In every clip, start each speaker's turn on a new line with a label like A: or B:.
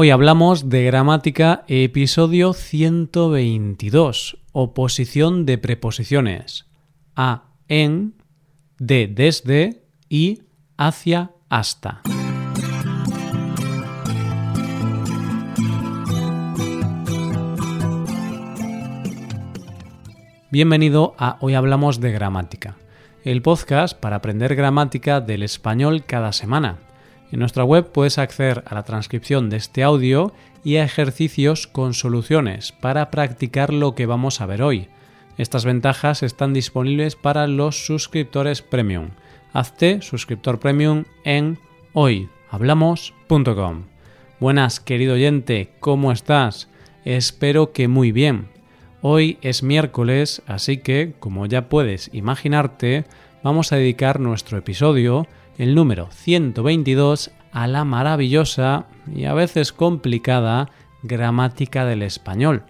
A: Hoy hablamos de gramática, episodio 122, oposición de preposiciones a, en, de, desde y hacia, hasta. Bienvenido a Hoy Hablamos de Gramática, el podcast para aprender gramática del español cada semana en nuestra web puedes acceder a la transcripción de este audio y a ejercicios con soluciones para practicar lo que vamos a ver hoy. Estas ventajas están disponibles para los suscriptores premium. Hazte suscriptor premium en hoyhablamos.com. Buenas, querido oyente, ¿cómo estás? Espero que muy bien. Hoy es miércoles, así que, como ya puedes imaginarte, vamos a dedicar nuestro episodio el número 122 a la maravillosa y a veces complicada gramática del español.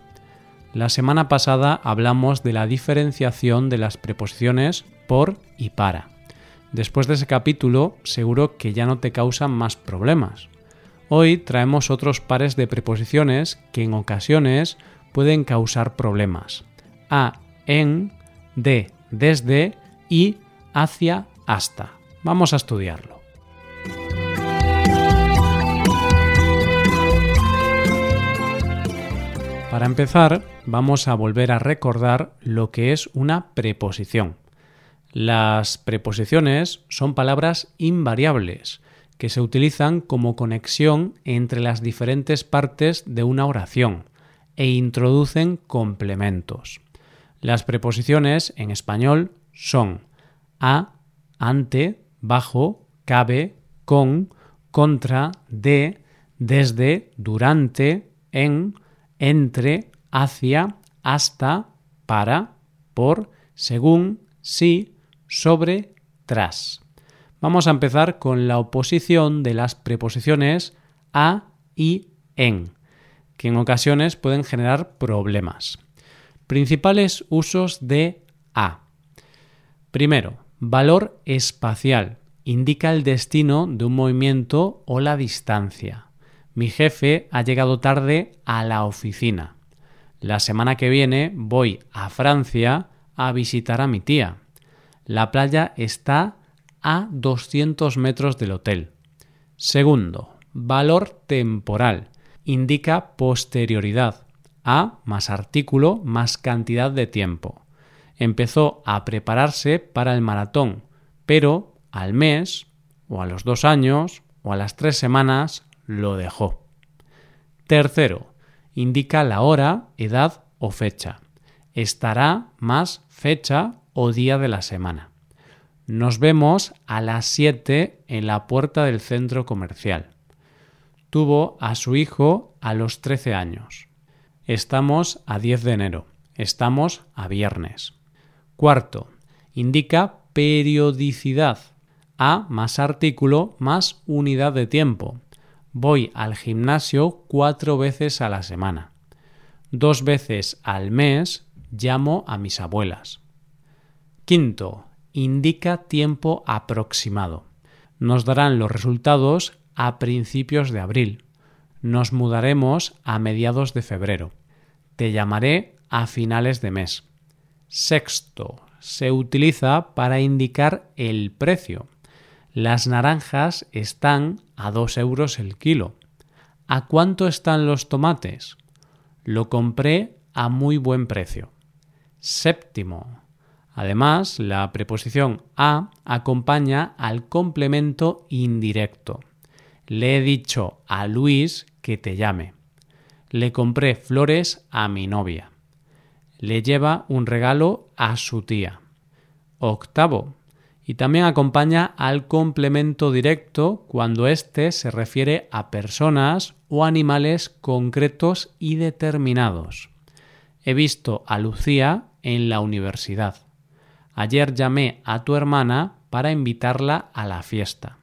A: La semana pasada hablamos de la diferenciación de las preposiciones por y para. Después de ese capítulo seguro que ya no te causan más problemas. Hoy traemos otros pares de preposiciones que en ocasiones pueden causar problemas. A, en, de, desde y hacia, hasta. Vamos a estudiarlo. Para empezar, vamos a volver a recordar lo que es una preposición. Las preposiciones son palabras invariables que se utilizan como conexión entre las diferentes partes de una oración e introducen complementos. Las preposiciones en español son a, ante, bajo, cabe, con, contra, de, desde, durante, en, entre, hacia, hasta, para, por, según, sí, sobre, tras. Vamos a empezar con la oposición de las preposiciones a y en, que en ocasiones pueden generar problemas. Principales usos de a. Primero, Valor espacial. Indica el destino de un movimiento o la distancia. Mi jefe ha llegado tarde a la oficina. La semana que viene voy a Francia a visitar a mi tía. La playa está a 200 metros del hotel. Segundo, valor temporal. Indica posterioridad. A más artículo más cantidad de tiempo empezó a prepararse para el maratón, pero al mes, o a los dos años, o a las tres semanas, lo dejó. Tercero, indica la hora, edad o fecha. Estará más fecha o día de la semana. Nos vemos a las 7 en la puerta del centro comercial. Tuvo a su hijo a los 13 años. Estamos a 10 de enero. Estamos a viernes. Cuarto, indica periodicidad. A más artículo más unidad de tiempo. Voy al gimnasio cuatro veces a la semana. Dos veces al mes llamo a mis abuelas. Quinto, indica tiempo aproximado. Nos darán los resultados a principios de abril. Nos mudaremos a mediados de febrero. Te llamaré a finales de mes. Sexto, se utiliza para indicar el precio. Las naranjas están a 2 euros el kilo. ¿A cuánto están los tomates? Lo compré a muy buen precio. Séptimo. Además, la preposición a acompaña al complemento indirecto. Le he dicho a Luis que te llame. Le compré flores a mi novia le lleva un regalo a su tía. Octavo. Y también acompaña al complemento directo cuando éste se refiere a personas o animales concretos y determinados. He visto a Lucía en la universidad. Ayer llamé a tu hermana para invitarla a la fiesta.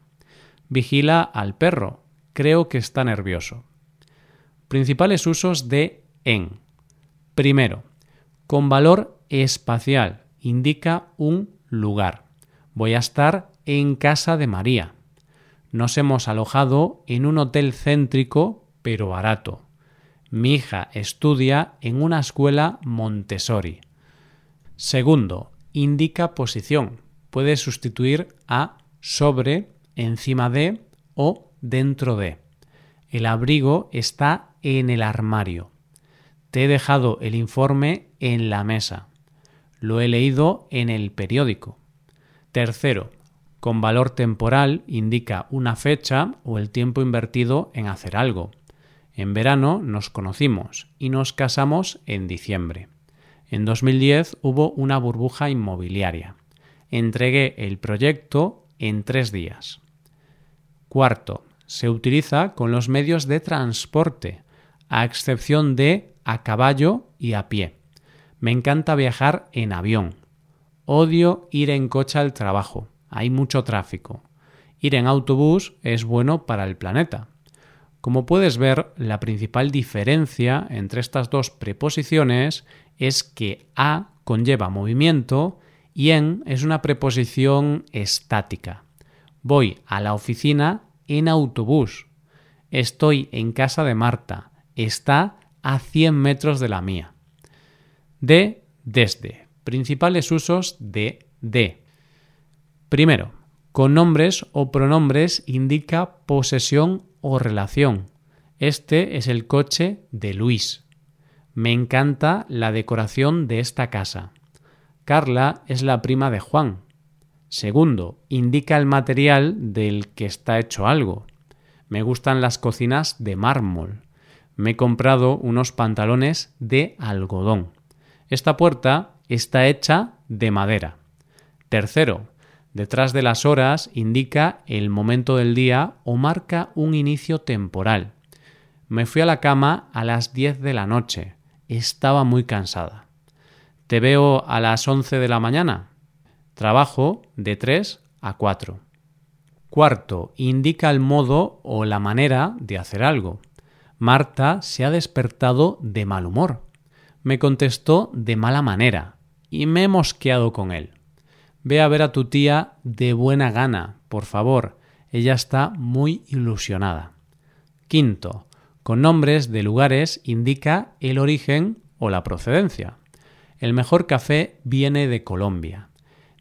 A: Vigila al perro. Creo que está nervioso. Principales usos de en. Primero, con valor espacial. Indica un lugar. Voy a estar en casa de María. Nos hemos alojado en un hotel céntrico pero barato. Mi hija estudia en una escuela Montessori. Segundo, indica posición. Puede sustituir a sobre, encima de o dentro de. El abrigo está en el armario. Te he dejado el informe en la mesa. Lo he leído en el periódico. Tercero, con valor temporal indica una fecha o el tiempo invertido en hacer algo. En verano nos conocimos y nos casamos en diciembre. En 2010 hubo una burbuja inmobiliaria. Entregué el proyecto en tres días. Cuarto, se utiliza con los medios de transporte, a excepción de a caballo y a pie. Me encanta viajar en avión. Odio ir en coche al trabajo hay mucho tráfico. Ir en autobús es bueno para el planeta. Como puedes ver, la principal diferencia entre estas dos preposiciones es que a conlleva movimiento y en es una preposición estática. Voy a la oficina en autobús. Estoy en casa de Marta. Está a 100 metros de la mía. De, desde. Principales usos de de. Primero, con nombres o pronombres indica posesión o relación. Este es el coche de Luis. Me encanta la decoración de esta casa. Carla es la prima de Juan. Segundo, indica el material del que está hecho algo. Me gustan las cocinas de mármol. Me he comprado unos pantalones de algodón. Esta puerta está hecha de madera. Tercero, Detrás de las horas indica el momento del día o marca un inicio temporal. Me fui a la cama a las 10 de la noche. Estaba muy cansada. Te veo a las 11 de la mañana. Trabajo de 3 a 4. Cuarto, indica el modo o la manera de hacer algo. Marta se ha despertado de mal humor. Me contestó de mala manera y me he mosqueado con él. Ve a ver a tu tía de buena gana, por favor. Ella está muy ilusionada. Quinto, con nombres de lugares indica el origen o la procedencia. El mejor café viene de Colombia.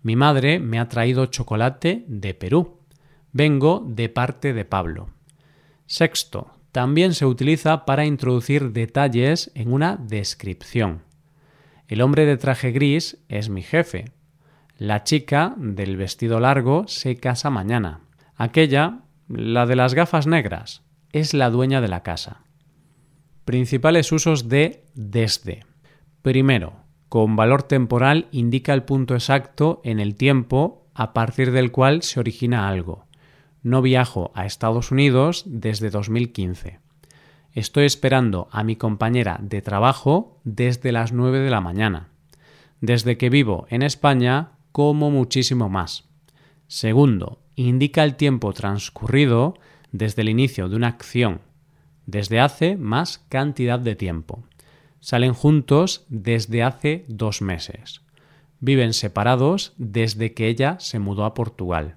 A: Mi madre me ha traído chocolate de Perú. Vengo de parte de Pablo. Sexto, también se utiliza para introducir detalles en una descripción. El hombre de traje gris es mi jefe. La chica del vestido largo se casa mañana. Aquella, la de las gafas negras, es la dueña de la casa. Principales usos de desde. Primero, con valor temporal indica el punto exacto en el tiempo a partir del cual se origina algo. No viajo a Estados Unidos desde 2015. Estoy esperando a mi compañera de trabajo desde las 9 de la mañana. Desde que vivo en España como muchísimo más. Segundo, indica el tiempo transcurrido desde el inicio de una acción, desde hace más cantidad de tiempo. Salen juntos desde hace dos meses. Viven separados desde que ella se mudó a Portugal.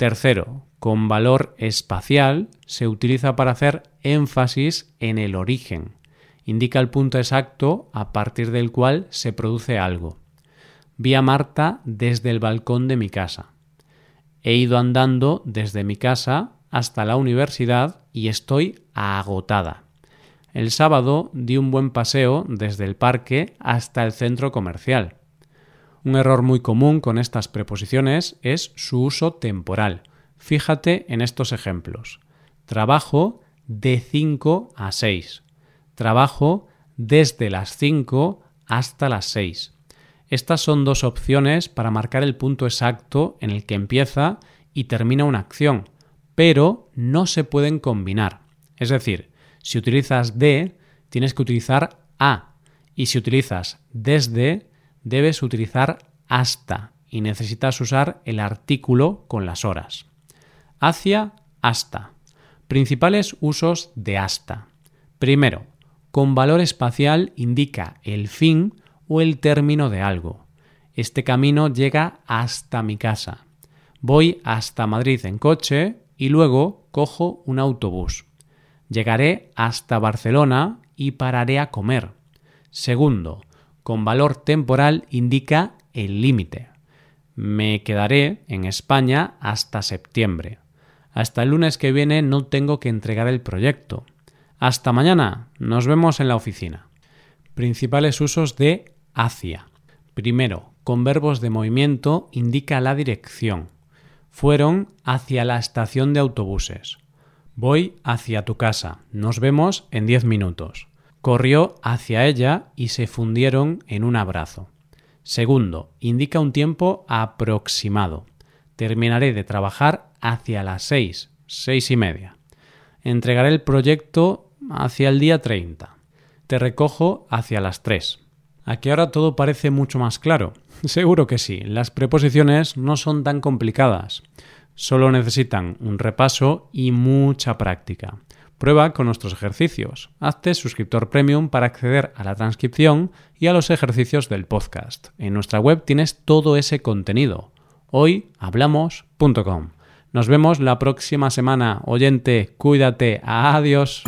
A: Tercero, con valor espacial se utiliza para hacer énfasis en el origen. Indica el punto exacto a partir del cual se produce algo. Vi a Marta desde el balcón de mi casa. He ido andando desde mi casa hasta la universidad y estoy agotada. El sábado di un buen paseo desde el parque hasta el centro comercial. Un error muy común con estas preposiciones es su uso temporal. Fíjate en estos ejemplos. Trabajo de 5 a 6. Trabajo desde las 5 hasta las 6. Estas son dos opciones para marcar el punto exacto en el que empieza y termina una acción, pero no se pueden combinar. Es decir, si utilizas de, tienes que utilizar a, y si utilizas desde, debes utilizar hasta, y necesitas usar el artículo con las horas. Hacia, hasta. Principales usos de hasta. Primero, con valor espacial indica el fin o el término de algo. Este camino llega hasta mi casa. Voy hasta Madrid en coche y luego cojo un autobús. Llegaré hasta Barcelona y pararé a comer. Segundo, con valor temporal indica el límite. Me quedaré en España hasta septiembre. Hasta el lunes que viene no tengo que entregar el proyecto. Hasta mañana. Nos vemos en la oficina. Principales usos de hacia. Primero, con verbos de movimiento indica la dirección. Fueron hacia la estación de autobuses. Voy hacia tu casa. Nos vemos en diez minutos. Corrió hacia ella y se fundieron en un abrazo. Segundo, indica un tiempo aproximado. Terminaré de trabajar hacia las seis, seis y media. Entregaré el proyecto hacia el día 30. Te recojo hacia las tres. Aquí ahora todo parece mucho más claro. Seguro que sí, las preposiciones no son tan complicadas. Solo necesitan un repaso y mucha práctica. Prueba con nuestros ejercicios. Hazte suscriptor premium para acceder a la transcripción y a los ejercicios del podcast. En nuestra web tienes todo ese contenido. Hoyhablamos.com. Nos vemos la próxima semana. Oyente, cuídate. Adiós.